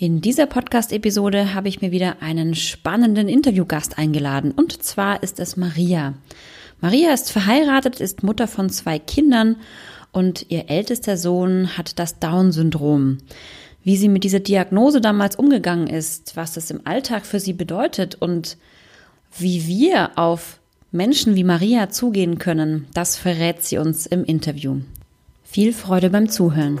In dieser Podcast-Episode habe ich mir wieder einen spannenden Interviewgast eingeladen und zwar ist es Maria. Maria ist verheiratet, ist Mutter von zwei Kindern und ihr ältester Sohn hat das Down-Syndrom. Wie sie mit dieser Diagnose damals umgegangen ist, was das im Alltag für sie bedeutet und wie wir auf Menschen wie Maria zugehen können, das verrät sie uns im Interview. Viel Freude beim Zuhören.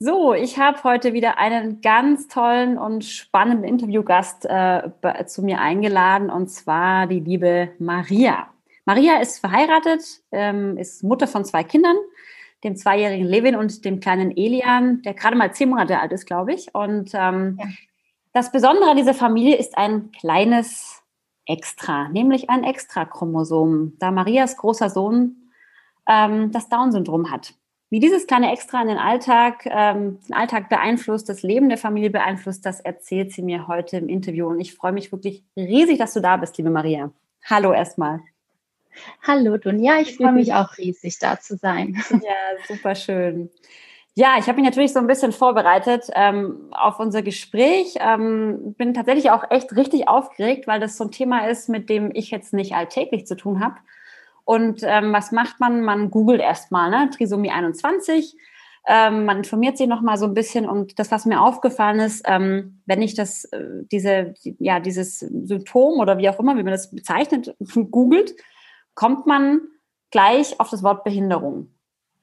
So, ich habe heute wieder einen ganz tollen und spannenden Interviewgast äh, zu mir eingeladen, und zwar die liebe Maria. Maria ist verheiratet, ähm, ist Mutter von zwei Kindern, dem zweijährigen Levin und dem kleinen Elian, der gerade mal zehn Monate alt ist, glaube ich. Und ähm, ja. das Besondere an dieser Familie ist ein kleines Extra, nämlich ein Extrachromosom, da Marias großer Sohn ähm, das Down-Syndrom hat. Wie dieses kleine Extra in den Alltag, ähm, den Alltag beeinflusst, das Leben der Familie beeinflusst, das erzählt sie mir heute im Interview. Und ich freue mich wirklich riesig, dass du da bist, liebe Maria. Hallo erstmal. Hallo Dunja, ich freue mich auch riesig, da zu sein. Ja, super schön. Ja, ich habe mich natürlich so ein bisschen vorbereitet ähm, auf unser Gespräch. Ähm, bin tatsächlich auch echt richtig aufgeregt, weil das so ein Thema ist, mit dem ich jetzt nicht alltäglich zu tun habe. Und ähm, was macht man? Man googelt erstmal, ne? Trisomie 21. Ähm, man informiert sich noch mal so ein bisschen und das, was mir aufgefallen ist, ähm, wenn ich das, äh, diese, ja, dieses Symptom oder wie auch immer, wie man das bezeichnet, googelt, kommt man gleich auf das Wort Behinderung.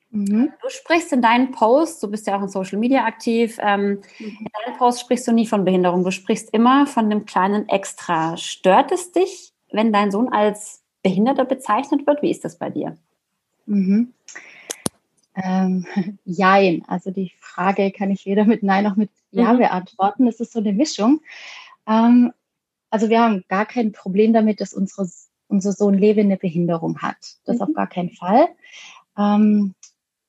Mhm. Du sprichst in deinen Posts, du bist ja auch in Social Media aktiv, ähm, mhm. in deinen Posts sprichst du nie von Behinderung, du sprichst immer von dem kleinen Extra. Stört es dich, wenn dein Sohn als Behinderter bezeichnet wird? Wie ist das bei dir? Mhm. Ähm, jein. Also die Frage kann ich weder mit Nein noch mit Ja mhm. beantworten. Es ist so eine Mischung. Ähm, also wir haben gar kein Problem damit, dass unsere, unser Sohn Levi eine Behinderung hat. Das mhm. auf gar keinen Fall. Ähm,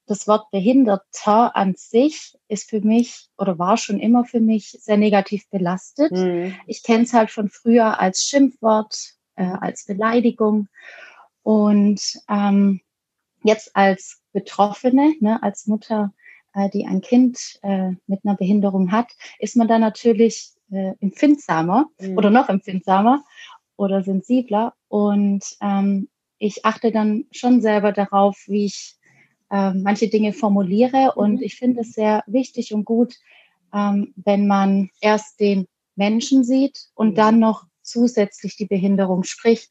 das Wort Behinderter an sich ist für mich oder war schon immer für mich sehr negativ belastet. Mhm. Ich kenne es halt von früher als Schimpfwort, äh, als Beleidigung. Und ähm, jetzt als Betroffene, ne, als Mutter, äh, die ein Kind äh, mit einer Behinderung hat, ist man da natürlich äh, empfindsamer mhm. oder noch empfindsamer oder sensibler. Und ähm, ich achte dann schon selber darauf, wie ich äh, manche Dinge formuliere. Und mhm. ich finde es sehr wichtig und gut, ähm, wenn man erst den Menschen sieht und mhm. dann noch zusätzlich die Behinderung. Sprich,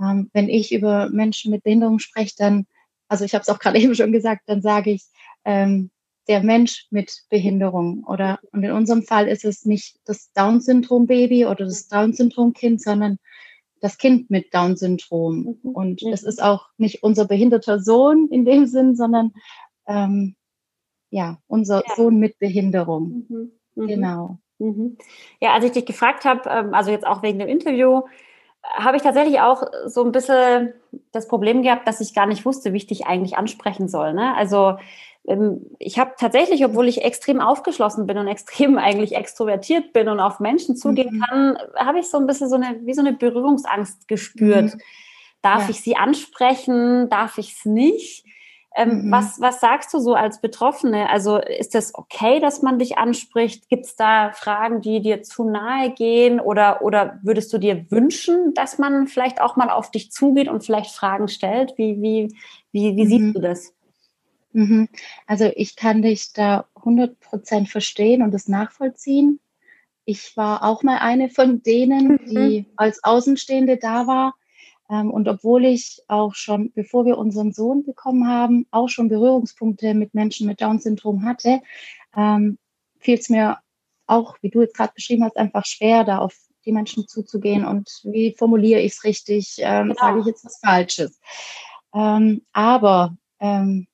ähm, wenn ich über Menschen mit Behinderung spreche, dann, also ich habe es auch gerade eben schon gesagt, dann sage ich, ähm, der Mensch mit Behinderung oder und in unserem Fall ist es nicht das Down-Syndrom-Baby oder das Down-Syndrom-Kind, sondern das Kind mit Down-Syndrom. Mhm. Und es ist auch nicht unser behinderter Sohn in dem Sinn, sondern ähm, ja, unser ja. Sohn mit Behinderung. Mhm. Mhm. Genau. Mhm. Ja, als ich dich gefragt habe, ähm, also jetzt auch wegen dem Interview, habe ich tatsächlich auch so ein bisschen das Problem gehabt, dass ich gar nicht wusste, wie ich dich eigentlich ansprechen soll. Ne? Also ähm, ich habe tatsächlich, obwohl ich extrem aufgeschlossen bin und extrem eigentlich extrovertiert bin und auf Menschen zugehen mhm. kann, habe ich so ein bisschen so eine, wie so eine Berührungsangst gespürt. Mhm. Darf ja. ich sie ansprechen? Darf ich es nicht? Ähm, mhm. was, was sagst du so als Betroffene? Also ist das okay, dass man dich anspricht? Gibt es da Fragen, die dir zu nahe gehen? Oder, oder würdest du dir wünschen, dass man vielleicht auch mal auf dich zugeht und vielleicht Fragen stellt? Wie, wie, wie, wie mhm. siehst du das? Mhm. Also ich kann dich da 100 Prozent verstehen und das nachvollziehen. Ich war auch mal eine von denen, die mhm. als Außenstehende da war und obwohl ich auch schon, bevor wir unseren Sohn bekommen haben, auch schon Berührungspunkte mit Menschen mit Down-Syndrom hatte, ähm, fiel es mir auch, wie du jetzt gerade beschrieben hast, einfach schwer, da auf die Menschen zuzugehen und wie formuliere ich es richtig, ähm, genau. sage ich jetzt was Falsches. Ähm, aber ähm,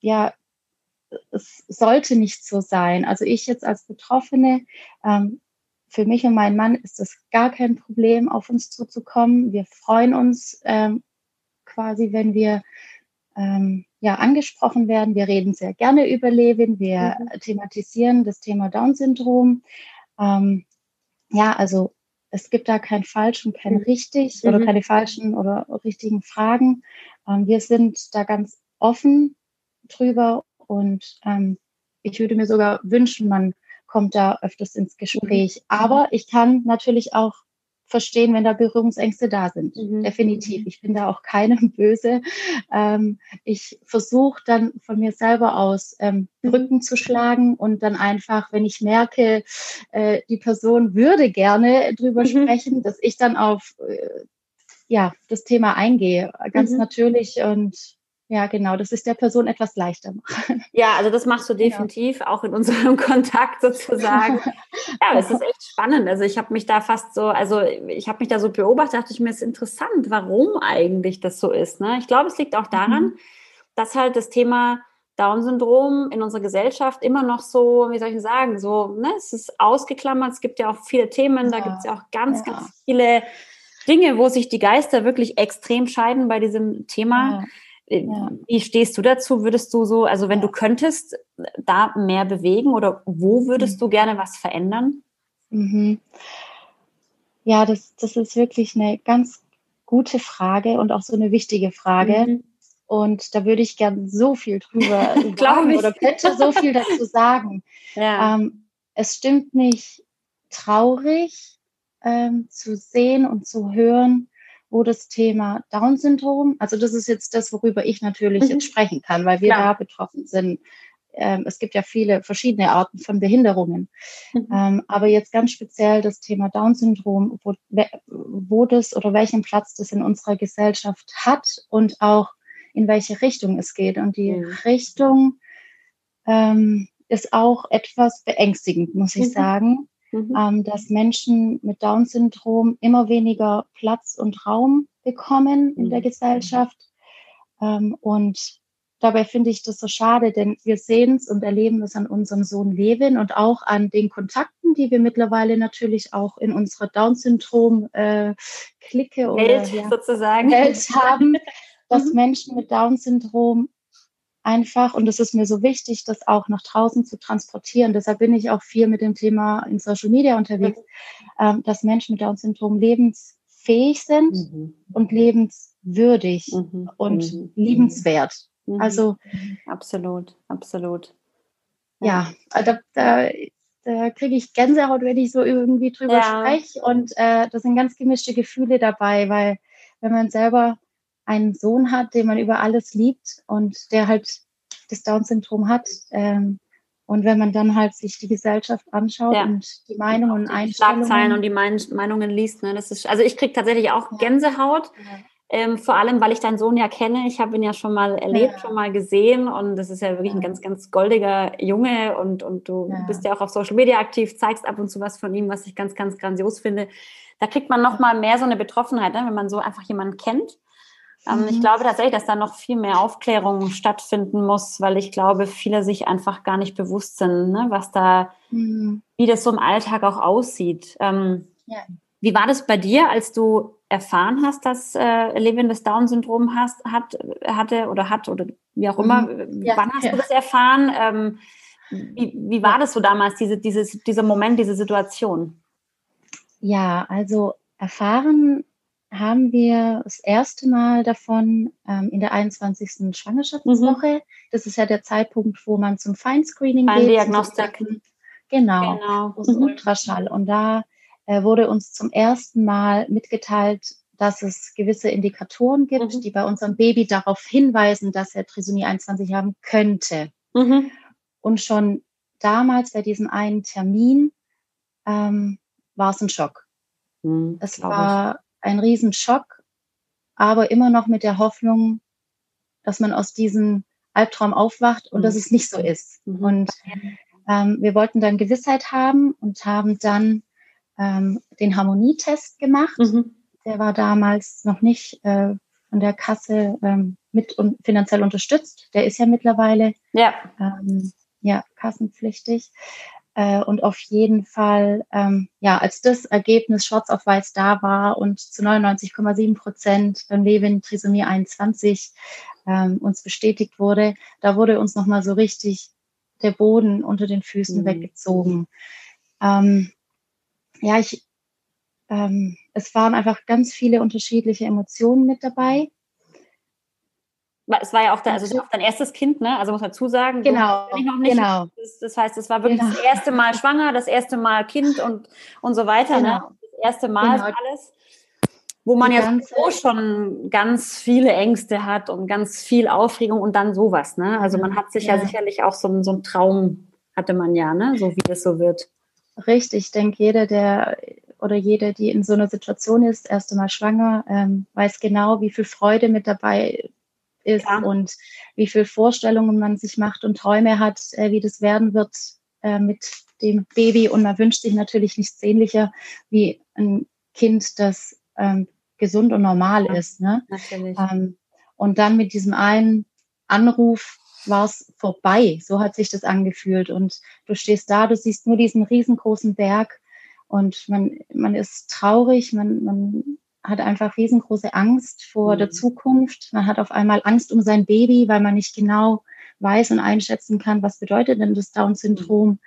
ja, es sollte nicht so sein. Also ich jetzt als Betroffene, ähm, für mich und meinen Mann ist es gar kein Problem, auf uns zuzukommen. Wir freuen uns ähm, quasi, wenn wir ähm, ja, angesprochen werden. Wir reden sehr gerne über Levin. Wir mhm. thematisieren das Thema Down-Syndrom. Ähm, ja, also es gibt da kein falsch und kein mhm. richtig mhm. oder keine falschen oder richtigen Fragen. Ähm, wir sind da ganz offen drüber und ähm, ich würde mir sogar wünschen, man kommt da öfters ins Gespräch. Mhm. Aber ich kann natürlich auch verstehen, wenn da Berührungsängste da sind. Mhm. Definitiv. Mhm. Ich bin da auch keinem böse. Ähm, ich versuche dann von mir selber aus ähm, mhm. Brücken zu schlagen und dann einfach, wenn ich merke, äh, die Person würde gerne drüber mhm. sprechen, dass ich dann auf äh, ja, das Thema eingehe. Ganz mhm. natürlich und ja, genau, das ist der Person etwas leichter machen. Ja, also das machst du definitiv genau. auch in unserem Kontakt sozusagen. ja, es ist echt spannend. Also ich habe mich da fast so, also ich habe mich da so beobachtet, dachte ich mir, es ist interessant, warum eigentlich das so ist. Ne? Ich glaube, es liegt auch daran, mhm. dass halt das Thema Down-Syndrom in unserer Gesellschaft immer noch so, wie soll ich sagen, so, ne, es ist ausgeklammert, es gibt ja auch viele Themen, ja. da gibt es ja auch ganz, ja. ganz viele Dinge, wo sich die Geister wirklich extrem scheiden bei diesem Thema. Ja. Äh, ja. Wie stehst du dazu? Würdest du so, also wenn du könntest, da mehr bewegen oder wo würdest mhm. du gerne was verändern? Mhm. Ja, das, das ist wirklich eine ganz gute Frage und auch so eine wichtige Frage. Mhm. Und da würde ich gern so viel drüber sagen oder könnte so viel dazu sagen. Ja. Ähm, es stimmt mich traurig ähm, zu sehen und zu hören, wo das Thema Down-Syndrom, also das ist jetzt das, worüber ich natürlich mhm. jetzt sprechen kann, weil wir Klar. da betroffen sind. Ähm, es gibt ja viele verschiedene Arten von Behinderungen. Mhm. Ähm, aber jetzt ganz speziell das Thema Down-Syndrom, wo, wo das oder welchen Platz das in unserer Gesellschaft hat und auch in welche Richtung es geht. Und die mhm. Richtung ähm, ist auch etwas beängstigend, muss ich mhm. sagen mhm. ähm, dass Menschen mit Down-Syndrom immer weniger Platz und Raum bekommen in mhm. der Gesellschaft. Ähm, und dabei finde ich das so schade, denn wir sehen es und erleben es an unserem Sohn Levin und auch an den Kontakten, die wir mittlerweile natürlich auch in unserer Down-Syndrom-Clique äh, oder Welt, ja, sozusagen Welt haben, dass mhm. Menschen mit Down-Syndrom einfach, und es ist mir so wichtig, das auch nach draußen zu transportieren. Deshalb bin ich auch viel mit dem Thema in Social Media unterwegs, ähm, dass Menschen mit Down-Syndrom lebensfähig sind mhm. und lebenswürdig mhm. und mhm. liebenswert. Mhm. Also absolut, absolut. Ja, ja da, da, da kriege ich Gänsehaut, wenn ich so irgendwie drüber ja. spreche. Und äh, da sind ganz gemischte Gefühle dabei, weil wenn man selber einen Sohn hat, den man über alles liebt und der halt das Down-Syndrom hat. Ähm, und wenn man dann halt sich die Gesellschaft anschaut ja. und die Meinungen und Einstellungen. Schlagzeilen und die Meinungen liest. Ne? Das ist, also ich kriege tatsächlich auch Gänsehaut. Ja. Ähm, vor allem, weil ich deinen Sohn ja kenne. Ich habe ihn ja schon mal erlebt, ja. schon mal gesehen. Und das ist ja wirklich ein ganz, ganz goldiger Junge. Und, und du bist ja auch auf Social Media aktiv, zeigst ab und zu was von ihm, was ich ganz, ganz grandios finde. Da kriegt man noch mal mehr so eine Betroffenheit, ne? wenn man so einfach jemanden kennt. Ähm, mhm. Ich glaube tatsächlich, dass da noch viel mehr Aufklärung stattfinden muss, weil ich glaube, viele sich einfach gar nicht bewusst sind, ne, was da, mhm. wie das so im Alltag auch aussieht. Ähm, ja. Wie war das bei dir, als du erfahren hast, dass äh, Levin das Down-Syndrom hat, hatte oder hat oder wie auch immer? Mhm. Ja, Wann hast ja. du das erfahren? Ähm, wie, wie war das so damals, diese, dieses, dieser Moment, diese Situation? Ja, also erfahren haben wir das erste Mal davon ähm, in der 21. Schwangerschaftswoche. Mhm. Das ist ja der Zeitpunkt, wo man zum Feinscreening geht. Diagnostik. Genau, genau. Mhm. Ultraschall. Und da äh, wurde uns zum ersten Mal mitgeteilt, dass es gewisse Indikatoren gibt, mhm. die bei unserem Baby darauf hinweisen, dass er Trisomie 21 haben könnte. Mhm. Und schon damals bei diesem einen Termin ähm, war es ein Schock. Mhm, es war ein Riesenschock, aber immer noch mit der Hoffnung, dass man aus diesem Albtraum aufwacht und mhm. dass es nicht so ist. Mhm. Und ähm, wir wollten dann Gewissheit haben und haben dann ähm, den Harmonietest gemacht. Mhm. Der war damals noch nicht äh, von der Kasse ähm, mit und finanziell unterstützt. Der ist ja mittlerweile ja, ähm, ja kassenpflichtig. Äh, und auf jeden Fall, ähm, ja, als das Ergebnis schwarz auf weiß da war und zu 99,7 Prozent beim Levin Trisomie 21 ähm, uns bestätigt wurde, da wurde uns nochmal so richtig der Boden unter den Füßen mhm. weggezogen. Ähm, ja, ich, ähm, es waren einfach ganz viele unterschiedliche Emotionen mit dabei. Es war ja auch, dein, also auch dein erstes Kind, ne? Also muss man zusagen. Genau. genau. Das, das, heißt, es war wirklich genau. das erste Mal schwanger, das erste Mal Kind und, und so weiter. Ne? Genau. Ne? Das erste Mal genau. alles. Wo man Die ja so schon ganz viele Ängste hat und ganz viel Aufregung und dann sowas, ne? Also man hat sich ja, ja sicherlich auch so, so einen Traum, hatte man ja, ne? So wie das so wird. Richtig, ich denke, jeder, der oder jede, die in so einer Situation ist, erste Mal schwanger, ähm, weiß genau, wie viel Freude mit dabei ist ja. und wie viel Vorstellungen man sich macht und Träume hat, äh, wie das werden wird äh, mit dem Baby. Und man wünscht sich natürlich nichts ähnlicher wie ein Kind, das ähm, gesund und normal ja, ist. Ne? Ähm, und dann mit diesem einen Anruf war es vorbei. So hat sich das angefühlt. Und du stehst da, du siehst nur diesen riesengroßen Berg und man, man ist traurig, man, man hat einfach riesengroße Angst vor mhm. der Zukunft. Man hat auf einmal Angst um sein Baby, weil man nicht genau weiß und einschätzen kann, was bedeutet denn das Down-Syndrom, mhm.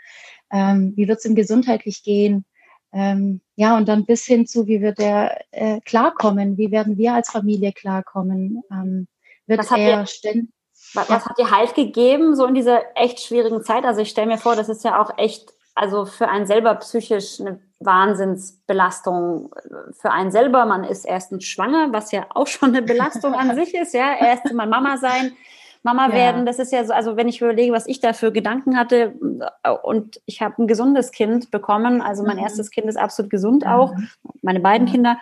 ähm, wie wird es ihm gesundheitlich gehen. Ähm, ja, und dann bis hin zu, wie wird er äh, klarkommen, wie werden wir als Familie klarkommen. Ähm, wird was er ständig. Was, was hat dir Halt gegeben, so in dieser echt schwierigen Zeit? Also ich stelle mir vor, das ist ja auch echt, also für einen selber psychisch eine Wahnsinnsbelastung für einen selber. Man ist erstens schwanger, was ja auch schon eine Belastung an sich ist, ja. Erst mal Mama sein, Mama ja. werden, das ist ja so, also wenn ich überlege, was ich da für Gedanken hatte und ich habe ein gesundes Kind bekommen, also mein mhm. erstes Kind ist absolut gesund mhm. auch, meine beiden ja. Kinder.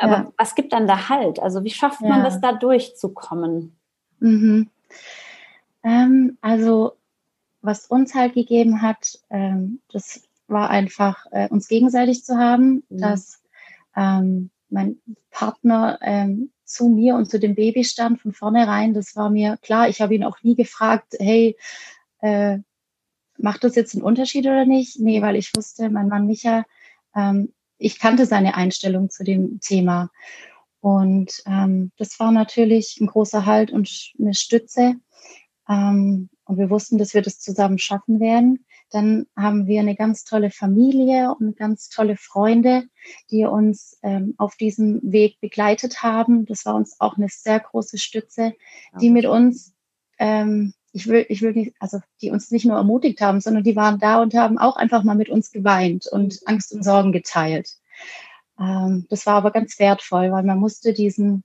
Aber ja. was gibt dann da Halt? Also wie schafft man das da durchzukommen? Mhm. Ähm, also was uns halt gegeben hat, ähm, das war einfach, äh, uns gegenseitig zu haben, mhm. dass ähm, mein Partner ähm, zu mir und zu dem Baby stand von vornherein. Das war mir klar. Ich habe ihn auch nie gefragt, hey, äh, macht das jetzt einen Unterschied oder nicht? Nee, weil ich wusste, mein Mann Micha, ähm, ich kannte seine Einstellung zu dem Thema. Und ähm, das war natürlich ein großer Halt und eine Stütze. Ähm, und wir wussten, dass wir das zusammen schaffen werden. Dann haben wir eine ganz tolle Familie und ganz tolle Freunde, die uns ähm, auf diesem Weg begleitet haben. Das war uns auch eine sehr große Stütze, die mit uns, ähm, ich will, ich will nicht, also die uns nicht nur ermutigt haben, sondern die waren da und haben auch einfach mal mit uns geweint und Angst und Sorgen geteilt. Ähm, das war aber ganz wertvoll, weil man musste diesen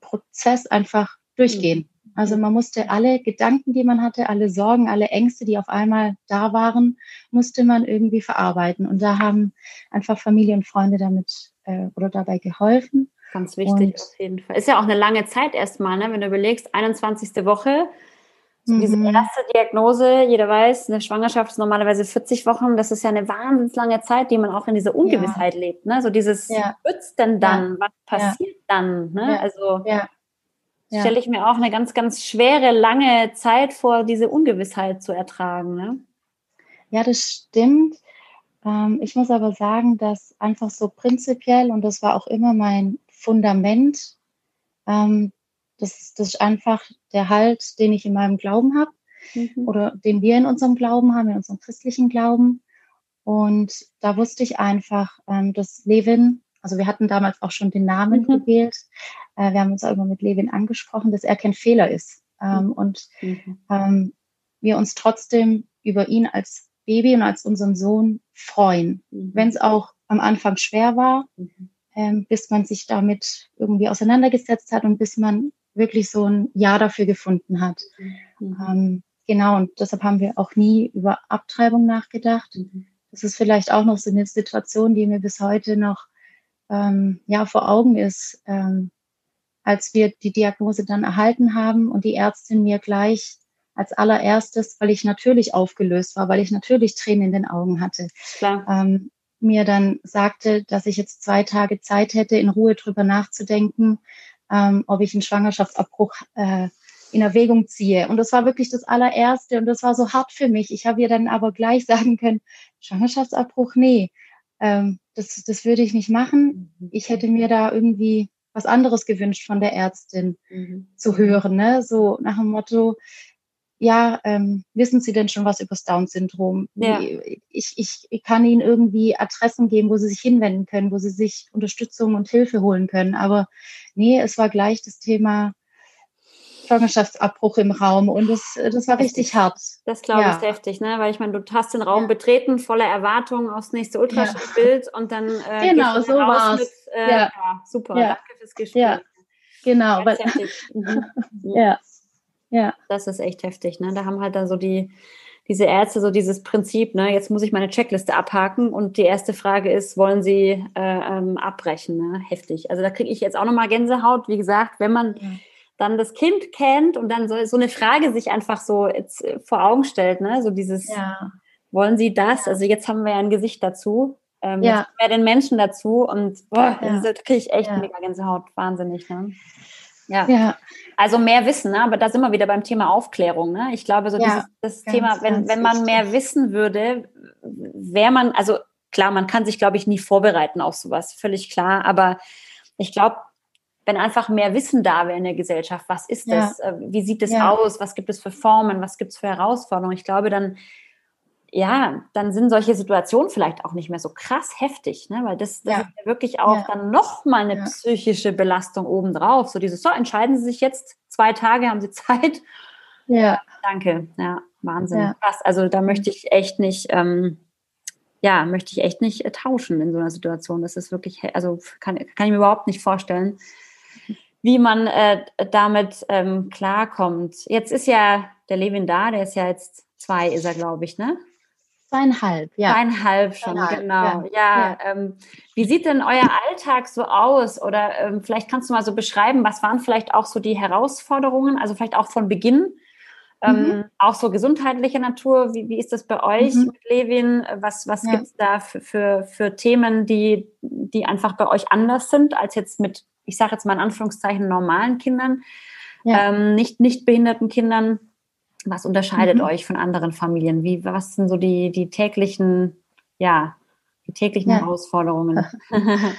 Prozess einfach durchgehen. Also man musste alle Gedanken, die man hatte, alle Sorgen, alle Ängste, die auf einmal da waren, musste man irgendwie verarbeiten. Und da haben einfach Familie und Freunde damit äh, oder dabei geholfen. Ganz wichtig und, auf jeden Fall. Ist ja auch eine lange Zeit erstmal, ne? wenn du überlegst, 21. Woche, so diese mhm. erste Diagnose, jeder weiß, eine Schwangerschaft ist normalerweise 40 Wochen, das ist ja eine wahnsinnig lange Zeit, die man auch in dieser Ungewissheit ja. lebt. Ne? So dieses, ja. was denn dann? Ja. Was passiert dann? Ne? Also ja ja. stelle ich mir auch eine ganz, ganz schwere, lange Zeit vor, diese Ungewissheit zu ertragen. Ne? Ja, das stimmt. Ähm, ich muss aber sagen, dass einfach so prinzipiell, und das war auch immer mein Fundament, ähm, das, das ist einfach der Halt, den ich in meinem Glauben habe mhm. oder den wir in unserem Glauben haben, in unserem christlichen Glauben. Und da wusste ich einfach, ähm, dass Levin, also wir hatten damals auch schon den Namen mhm. gewählt, äh, wir haben uns auch immer mit Levin angesprochen, dass er kein Fehler ist. Ähm, mhm. Und mhm. ähm, wir uns trotzdem über ihn als Baby und als unseren Sohn freuen. Mhm. Wenn es auch am Anfang schwer war, mhm. ähm, bis man sich damit irgendwie auseinandergesetzt hat und bis man wirklich so ein Ja dafür gefunden hat. Mhm. Ähm, genau, und deshalb haben wir auch nie über Abtreibung nachgedacht. Das ist vielleicht auch noch so eine Situation, die mir bis heute noch ähm, ja, vor Augen ist. Ähm, als wir die Diagnose dann erhalten haben und die Ärztin mir gleich als allererstes, weil ich natürlich aufgelöst war, weil ich natürlich Tränen in den Augen hatte, ähm, mir dann sagte, dass ich jetzt zwei Tage Zeit hätte, in Ruhe drüber nachzudenken, ähm, ob ich einen Schwangerschaftsabbruch äh, in Erwägung ziehe. Und das war wirklich das allererste und das war so hart für mich. Ich habe ihr dann aber gleich sagen können, Schwangerschaftsabbruch, nee, ähm, das, das würde ich nicht machen. Mhm. Ich hätte mir da irgendwie was anderes gewünscht von der Ärztin mhm. zu hören, ne? so nach dem Motto, ja, ähm, wissen Sie denn schon was über das Down-Syndrom? Ja. Ich, ich, ich kann Ihnen irgendwie Adressen geben, wo Sie sich hinwenden können, wo Sie sich Unterstützung und Hilfe holen können. Aber nee, es war gleich das Thema Schwangerschaftsabbruch im Raum und das, das war richtig hart. Das glaube ja. ich heftig, ne? Weil ich meine, du hast den Raum ja. betreten, voller Erwartungen aufs nächste Ultraschallbild ja. und dann äh, genau, so war's. Mit, äh, ja. super, danke fürs Gespräch. Ja. Genau, weil, mhm. ja. ja. Das ist echt heftig, ne? Da haben halt dann so die diese Ärzte so dieses Prinzip, ne, jetzt muss ich meine Checkliste abhaken und die erste Frage ist, wollen Sie äh, ähm, abbrechen? Ne? Heftig. Also da kriege ich jetzt auch nochmal Gänsehaut. Wie gesagt, wenn man ja dann das Kind kennt und dann so, so eine Frage sich einfach so äh, vor Augen stellt, ne? So dieses, ja. wollen Sie das? Also jetzt haben wir ja ein Gesicht dazu. Ähm, ja. Jetzt wir den Menschen dazu und boah, ja. da kriege ich echt ja. mega Gänsehaut, wahnsinnig, ne? Ja. ja. Also mehr Wissen, ne? aber da sind wir wieder beim Thema Aufklärung. Ne? Ich glaube, so dieses das ganz, Thema, wenn, wenn man mehr wissen würde, wäre man, also klar, man kann sich, glaube ich, nie vorbereiten auf sowas, völlig klar, aber ich glaube, wenn einfach mehr Wissen da wäre in der Gesellschaft, was ist ja. das, äh, wie sieht es ja. aus, was gibt es für Formen, was gibt es für Herausforderungen. Ich glaube, dann, ja, dann sind solche Situationen vielleicht auch nicht mehr so krass heftig, ne? weil das, das ja. ist ja wirklich auch dann nochmal eine psychische Belastung obendrauf. So dieses, so, entscheiden Sie sich jetzt, zwei Tage haben Sie Zeit. Ja. Danke, ja, Wahnsinn. Krass. Also da möchte ich echt nicht, ähm, ja, möchte ich echt nicht äh, tauschen in so einer Situation. Das ist wirklich, also kann, kann ich mir überhaupt nicht vorstellen wie man äh, damit ähm, klarkommt. Jetzt ist ja der Levin da, der ist ja jetzt zwei, ist er, glaube ich, ne? Zweieinhalb, ja. Zweieinhalb schon, Zweieinhalb, genau. Ja, ja, ja. Ähm, wie sieht denn euer Alltag so aus? Oder ähm, vielleicht kannst du mal so beschreiben, was waren vielleicht auch so die Herausforderungen, also vielleicht auch von Beginn, ähm, mhm. auch so gesundheitliche Natur. Wie, wie ist das bei euch mhm. mit Levin? Was, was ja. gibt es da für, für, für Themen, die, die einfach bei euch anders sind als jetzt mit ich sage jetzt mal in Anführungszeichen, normalen Kindern, ja. ähm, nicht, nicht behinderten Kindern. Was unterscheidet mhm. euch von anderen Familien? Wie, was sind so die, die täglichen, ja, die täglichen ja. Herausforderungen?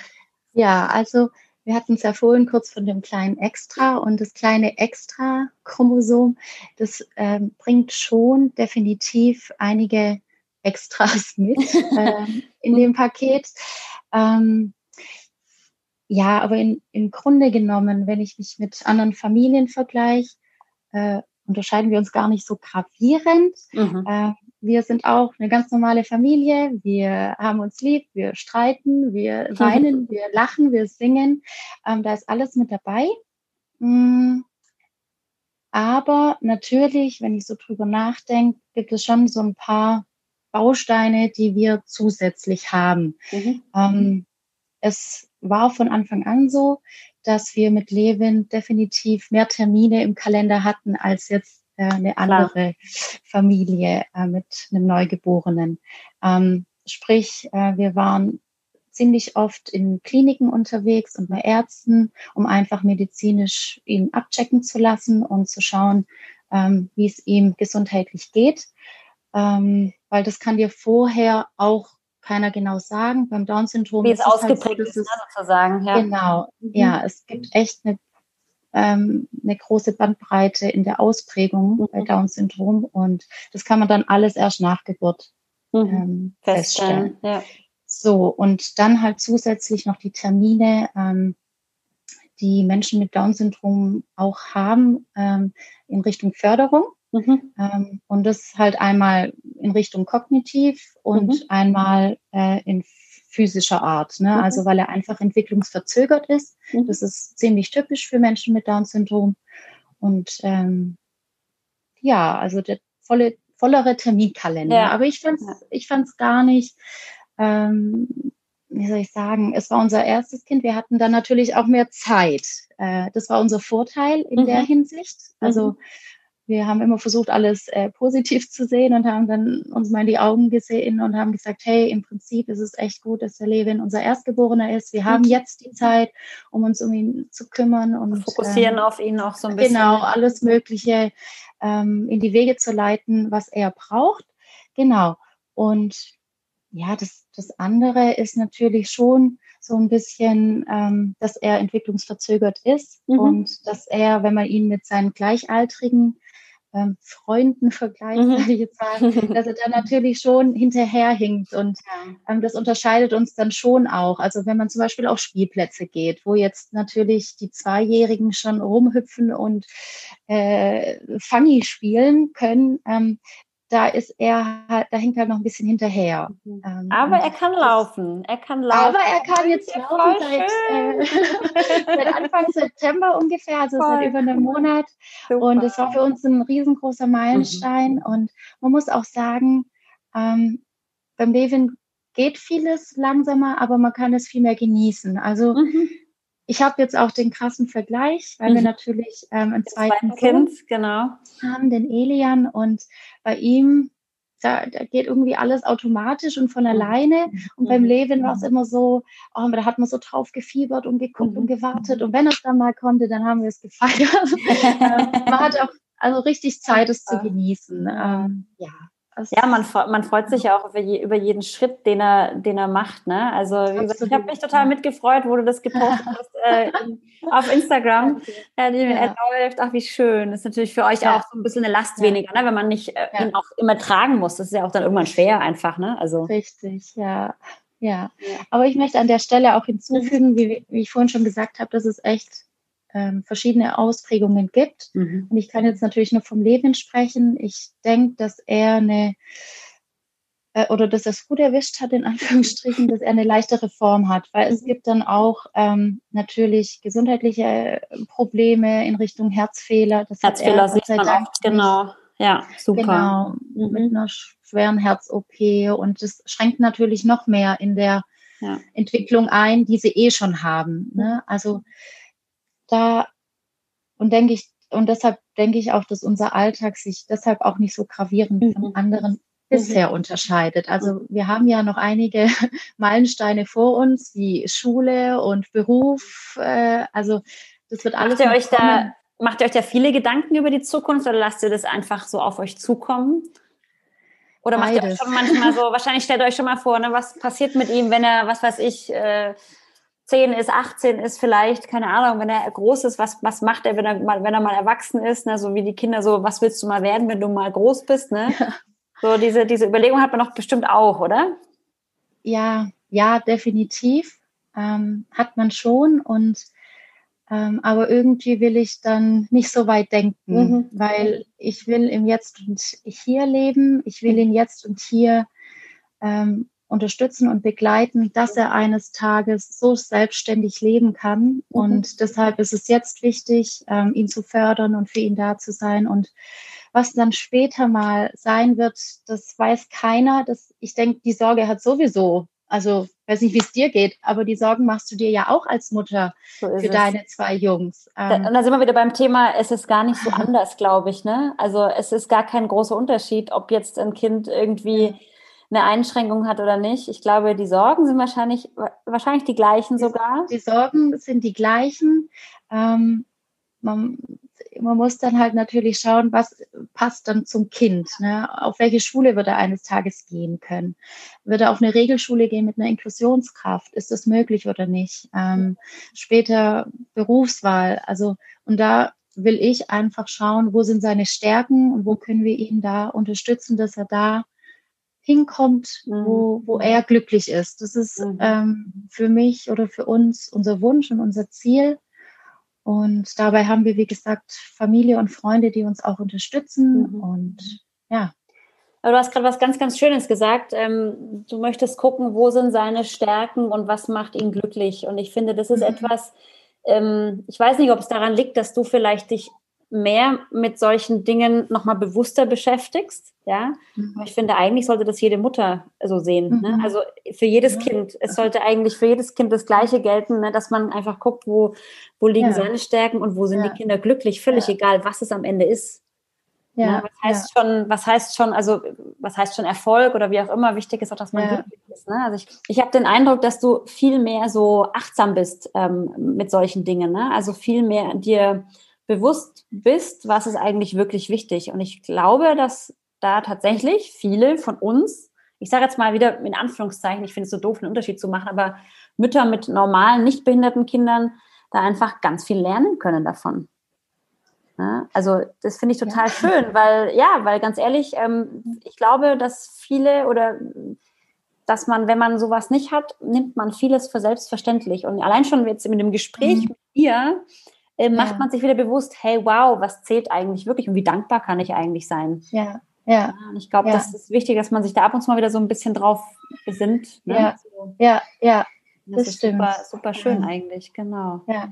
ja, also wir hatten es ja vorhin kurz von dem kleinen Extra und das kleine Extra-Chromosom, das ähm, bringt schon definitiv einige Extras mit ähm, in dem Paket. Ähm, ja, aber in, im Grunde genommen, wenn ich mich mit anderen Familien vergleiche, äh, unterscheiden wir uns gar nicht so gravierend. Mhm. Äh, wir sind auch eine ganz normale Familie. Wir haben uns lieb, wir streiten, wir weinen, wir lachen, wir singen. Ähm, da ist alles mit dabei. Mm. Aber natürlich, wenn ich so drüber nachdenke, gibt es schon so ein paar Bausteine, die wir zusätzlich haben. Mhm. Ähm, es war von Anfang an so, dass wir mit Levin definitiv mehr Termine im Kalender hatten als jetzt äh, eine andere Klar. Familie äh, mit einem Neugeborenen. Ähm, sprich, äh, wir waren ziemlich oft in Kliniken unterwegs und bei Ärzten, um einfach medizinisch ihn abchecken zu lassen und zu schauen, ähm, wie es ihm gesundheitlich geht. Ähm, weil das kann dir vorher auch keiner genau sagen. Beim Down-Syndrom Wie es ausgeprägt halt so, ist, ne, sozusagen. Ja. Genau, mhm. ja, es gibt echt eine, ähm, eine große Bandbreite in der Ausprägung mhm. bei Down-Syndrom und das kann man dann alles erst nach Geburt mhm. ähm, feststellen. Ja. So, und dann halt zusätzlich noch die Termine, ähm, die Menschen mit Down-Syndrom auch haben ähm, in Richtung Förderung. Mhm. Ähm, und das halt einmal in Richtung kognitiv und mhm. einmal äh, in physischer Art. Ne? Mhm. Also weil er einfach entwicklungsverzögert ist. Mhm. Das ist ziemlich typisch für Menschen mit Down-Syndrom. Und ähm, ja, also der volle, vollere Terminkalender. Ja. Aber ich fand es ich fand's gar nicht, ähm, wie soll ich sagen, es war unser erstes Kind. Wir hatten dann natürlich auch mehr Zeit. Äh, das war unser Vorteil in der mhm. Hinsicht. Also mhm wir haben immer versucht, alles äh, positiv zu sehen und haben dann uns mal in die Augen gesehen und haben gesagt, hey, im Prinzip ist es echt gut, dass der Levin unser Erstgeborener ist. Wir haben jetzt die Zeit, um uns um ihn zu kümmern und fokussieren ähm, auf ihn auch so ein bisschen. Genau, alles Mögliche ähm, in die Wege zu leiten, was er braucht. Genau. Und ja, das, das andere ist natürlich schon so ein bisschen, ähm, dass er entwicklungsverzögert ist mhm. und dass er, wenn man ihn mit seinen Gleichaltrigen ähm, Freunden vergleicht, mhm. ich jetzt sagen, dass er da natürlich schon hinterherhinkt und ähm, das unterscheidet uns dann schon auch. Also wenn man zum Beispiel auf Spielplätze geht, wo jetzt natürlich die Zweijährigen schon rumhüpfen und äh, Funny spielen können, ähm, da ist er halt, da hängt er noch ein bisschen hinterher. Mhm. Ähm, aber er kann laufen. Er kann laufen. Aber er kann jetzt laufen seit, äh, seit, Anfang September ungefähr, also Voll. seit über einem Monat. Super. Und es war für uns ein riesengroßer Meilenstein. Mhm. Und man muss auch sagen, ähm, beim Levin geht vieles langsamer, aber man kann es viel mehr genießen. Also mhm. Ich habe jetzt auch den krassen Vergleich, weil mhm. wir natürlich ähm, einen zweiten Kind genau. haben, den Elian. Und bei ihm, da, da, geht irgendwie alles automatisch und von mhm. alleine. Und mhm. beim Levin war es immer so, oh, da hat man so drauf gefiebert und geguckt mhm. und gewartet. Und wenn es dann mal konnte, dann haben wir es gefeiert. ähm, man hat auch also richtig Zeit, es zu genießen. Ähm, ja. Ja, man, man freut sich ja auch über, je, über, jeden Schritt, den er, den er macht. Ne? Also gesagt, ich habe mich total mitgefreut, wo du das gepostet hast äh, auf Instagram. Ja, die ja. läuft, ach wie schön. Das ist natürlich für euch ja. auch so ein bisschen eine Last ja. weniger, ne? wenn man nicht äh, ihn auch immer tragen muss. Das ist ja auch dann irgendwann schwer einfach. Ne? Also. Richtig, ja. Ja, aber ich möchte an der Stelle auch hinzufügen, wie, wie ich vorhin schon gesagt habe, dass es echt ähm, verschiedene Ausprägungen gibt. Mhm. Und ich kann jetzt natürlich nur vom Leben sprechen. Ich denke, dass er eine äh, oder dass er es gut erwischt hat, in Anführungsstrichen, dass er eine leichtere Form hat, weil es mhm. gibt dann auch ähm, natürlich gesundheitliche Probleme in Richtung Herzfehler. Das Herzfehler sieht man oft, genau. Ja, super. Genau, mhm. mit einer schweren Herz-OP und das schränkt natürlich noch mehr in der ja. Entwicklung ein, die sie eh schon haben. Ne? Also da und denke ich, und deshalb denke ich auch, dass unser Alltag sich deshalb auch nicht so gravierend mhm. von anderen bisher mhm. unterscheidet. Also wir haben ja noch einige Meilensteine vor uns, wie Schule und Beruf. Äh, also das wird alles. Macht ihr euch da, macht ihr euch da viele Gedanken über die Zukunft oder lasst ihr das einfach so auf euch zukommen? Oder macht Beides. ihr euch schon manchmal so, wahrscheinlich stellt ihr euch schon mal vor, ne, was passiert mit ihm, wenn er, was weiß ich, äh, 10 ist, 18 ist vielleicht, keine Ahnung, wenn er groß ist, was, was macht er, wenn er mal, wenn er mal erwachsen ist, ne? so wie die Kinder so, was willst du mal werden, wenn du mal groß bist, ne? Ja. So diese, diese Überlegung hat man doch bestimmt auch, oder? Ja, ja, definitiv. Ähm, hat man schon und ähm, aber irgendwie will ich dann nicht so weit denken, mhm. weil ich will im Jetzt und hier leben, ich will ihn jetzt und hier ähm, unterstützen und begleiten, dass er eines Tages so selbstständig leben kann. Mhm. Und deshalb ist es jetzt wichtig, ähm, ihn zu fördern und für ihn da zu sein. Und was dann später mal sein wird, das weiß keiner. Das, ich denke, die Sorge hat sowieso, also weiß nicht, wie es dir geht, aber die Sorgen machst du dir ja auch als Mutter so für es. deine zwei Jungs. Ähm, und da sind wir wieder beim Thema, es ist gar nicht so anders, glaube ich. Ne? Also es ist gar kein großer Unterschied, ob jetzt ein Kind irgendwie eine Einschränkung hat oder nicht. Ich glaube, die Sorgen sind wahrscheinlich, wahrscheinlich die gleichen sogar. Die Sorgen sind die gleichen. Ähm, man, man, muss dann halt natürlich schauen, was passt dann zum Kind. Ne? Auf welche Schule wird er eines Tages gehen können? Wird er auf eine Regelschule gehen mit einer Inklusionskraft? Ist das möglich oder nicht? Ähm, später Berufswahl. Also, und da will ich einfach schauen, wo sind seine Stärken und wo können wir ihn da unterstützen, dass er da hinkommt, mhm. wo, wo er glücklich ist. Das ist mhm. ähm, für mich oder für uns unser Wunsch und unser Ziel. Und dabei haben wir, wie gesagt, Familie und Freunde, die uns auch unterstützen. Mhm. Und ja. Aber du hast gerade was ganz, ganz Schönes gesagt. Ähm, du möchtest gucken, wo sind seine Stärken und was macht ihn glücklich. Und ich finde, das ist mhm. etwas, ähm, ich weiß nicht, ob es daran liegt, dass du vielleicht dich mehr mit solchen Dingen nochmal bewusster beschäftigst. Ja, mhm. ich finde, eigentlich sollte das jede Mutter so sehen. Ne? Mhm. Ne? Also für jedes ja. Kind, es sollte eigentlich für jedes Kind das Gleiche gelten, ne? dass man einfach guckt, wo, wo liegen ja. seine Stärken und wo sind ja. die Kinder glücklich, völlig egal, was es am Ende ist. Ja, ne? was heißt ja. schon, was heißt schon, also was heißt schon Erfolg oder wie auch immer, wichtig ist auch, dass man ja. glücklich ist. Ne? Also ich, ich habe den Eindruck, dass du viel mehr so achtsam bist ähm, mit solchen Dingen, ne? Also viel mehr dir bewusst bist, was ist eigentlich wirklich wichtig. Und ich glaube, dass da tatsächlich viele von uns, ich sage jetzt mal wieder in Anführungszeichen, ich finde es so doof, einen Unterschied zu machen, aber Mütter mit normalen, nicht behinderten Kindern da einfach ganz viel lernen können davon. Also das finde ich total ja. schön, weil ja, weil ganz ehrlich, ähm, ich glaube, dass viele oder dass man, wenn man sowas nicht hat, nimmt man vieles für selbstverständlich. Und allein schon jetzt mit dem Gespräch mhm. mit ihr äh, macht ja. man sich wieder bewusst, hey, wow, was zählt eigentlich wirklich und wie dankbar kann ich eigentlich sein? Ja. Ja. Und ich glaube, das ist wichtig, dass man sich da ab und zu mal wieder so ein bisschen drauf besinnt. Ne? Ja. ja, ja, das, das ist stimmt. super, super schön eigentlich, genau. Ja.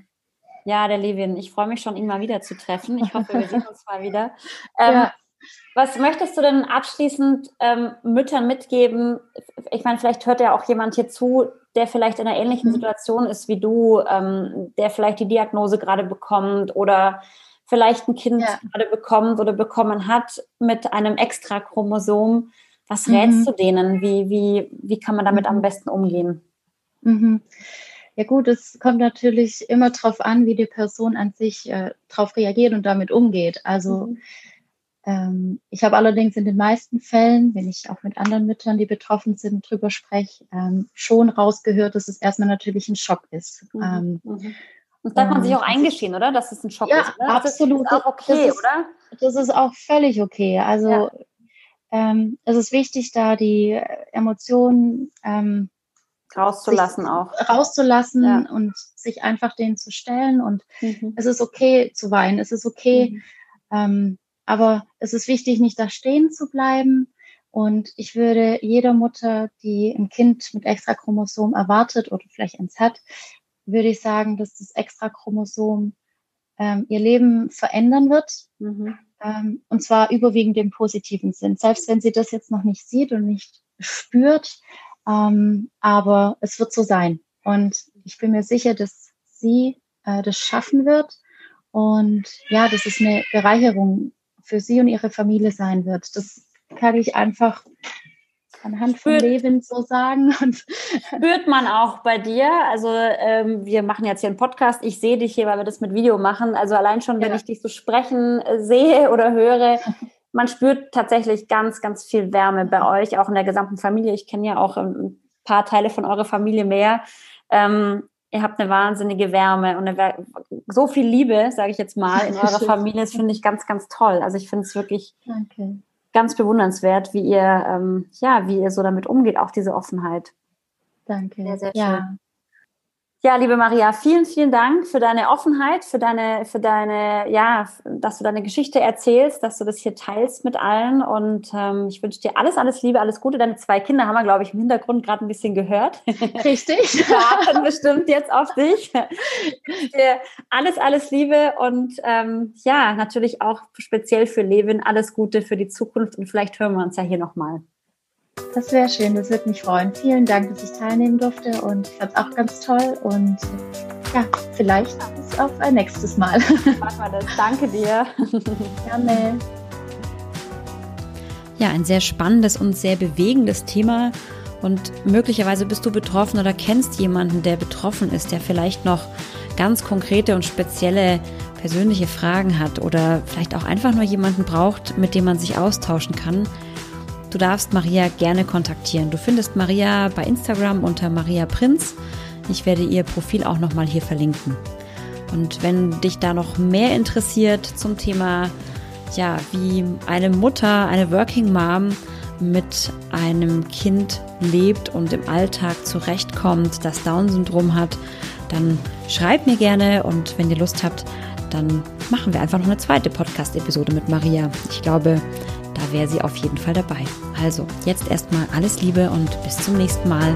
Ja, der Levin, ich freue mich schon, ihn mal wieder zu treffen. Ich hoffe, wir sehen uns mal wieder. Ähm, ja. Was möchtest du denn abschließend ähm, Müttern mitgeben? Ich meine, vielleicht hört ja auch jemand hier zu, der vielleicht in einer ähnlichen mhm. Situation ist wie du, ähm, der vielleicht die Diagnose gerade bekommt oder vielleicht ein Kind ja. gerade bekommt oder bekommen hat mit einem Extrachromosom. Was rätst mhm. du denen? Wie, wie, wie kann man damit mhm. am besten umgehen? Mhm. Ja gut, es kommt natürlich immer darauf an, wie die Person an sich äh, darauf reagiert und damit umgeht. Also mhm. Ähm, ich habe allerdings in den meisten Fällen, wenn ich auch mit anderen Müttern, die betroffen sind, drüber spreche, ähm, schon rausgehört, dass es erstmal natürlich ein Schock ist. Mhm. Ähm, mhm. Das darf man sich auch eingestehen, oder? Dass es ein Schock ja, ist. Ja, absolut. Das ist auch okay, das ist, oder? Das ist auch völlig okay. Also ja. ähm, es ist wichtig, da die Emotionen ähm, rauszulassen auch. Rauszulassen ja. und sich einfach denen zu stellen. Und mhm. es ist okay zu weinen, es ist okay. Mhm. Ähm, aber es ist wichtig, nicht da stehen zu bleiben. Und ich würde jeder Mutter, die ein Kind mit Extrachromosom erwartet oder vielleicht eins hat, würde ich sagen, dass das Extrachromosom ähm, ihr Leben verändern wird. Mhm. Ähm, und zwar überwiegend im positiven Sinn. Selbst wenn sie das jetzt noch nicht sieht und nicht spürt, ähm, aber es wird so sein. Und ich bin mir sicher, dass sie äh, das schaffen wird. Und ja, dass es eine Bereicherung für sie und ihre Familie sein wird. Das kann ich einfach anhand von Leben so sagen. Und spürt man auch bei dir. Also ähm, wir machen jetzt hier einen Podcast. Ich sehe dich hier, weil wir das mit Video machen. Also allein schon, wenn ja. ich dich so sprechen äh, sehe oder höre, man spürt tatsächlich ganz, ganz viel Wärme bei euch, auch in der gesamten Familie. Ich kenne ja auch ein paar Teile von eurer Familie mehr. Ähm, ihr habt eine wahnsinnige Wärme und eine, so viel Liebe, sage ich jetzt mal, in eurer Familie. Das finde ich ganz, ganz toll. Also ich finde es wirklich Danke. ganz bewundernswert, wie ihr, ähm, ja, wie ihr so damit umgeht, auch diese Offenheit. Danke. Sehr, sehr schön. Ja. Ja, liebe Maria, vielen, vielen Dank für deine Offenheit, für deine, für deine, ja, dass du deine Geschichte erzählst, dass du das hier teilst mit allen. Und ähm, ich wünsche dir alles, alles Liebe, alles Gute. Deine zwei Kinder haben wir, glaube ich, im Hintergrund gerade ein bisschen gehört. Richtig. Warten bestimmt jetzt auf dich. Ich dir alles, alles Liebe und ähm, ja, natürlich auch speziell für Levin alles Gute für die Zukunft. Und vielleicht hören wir uns ja hier nochmal. Das wäre schön, das würde mich freuen. Vielen Dank, dass ich teilnehmen durfte und ich fand es auch ganz toll und ja, vielleicht bis auf ein nächstes Mal. Machen wir das. Danke dir. Gerne. Ja, ein sehr spannendes und sehr bewegendes Thema. Und möglicherweise bist du betroffen oder kennst jemanden, der betroffen ist, der vielleicht noch ganz konkrete und spezielle persönliche Fragen hat oder vielleicht auch einfach nur jemanden braucht, mit dem man sich austauschen kann Du darfst Maria gerne kontaktieren. Du findest Maria bei Instagram unter Maria Prinz. Ich werde ihr Profil auch nochmal hier verlinken. Und wenn dich da noch mehr interessiert zum Thema, ja, wie eine Mutter, eine Working Mom mit einem Kind lebt und im Alltag zurechtkommt, das Down-Syndrom hat, dann schreib mir gerne und wenn ihr Lust habt, dann machen wir einfach noch eine zweite Podcast-Episode mit Maria. Ich glaube, wäre sie auf jeden Fall dabei. Also, jetzt erstmal alles Liebe und bis zum nächsten Mal.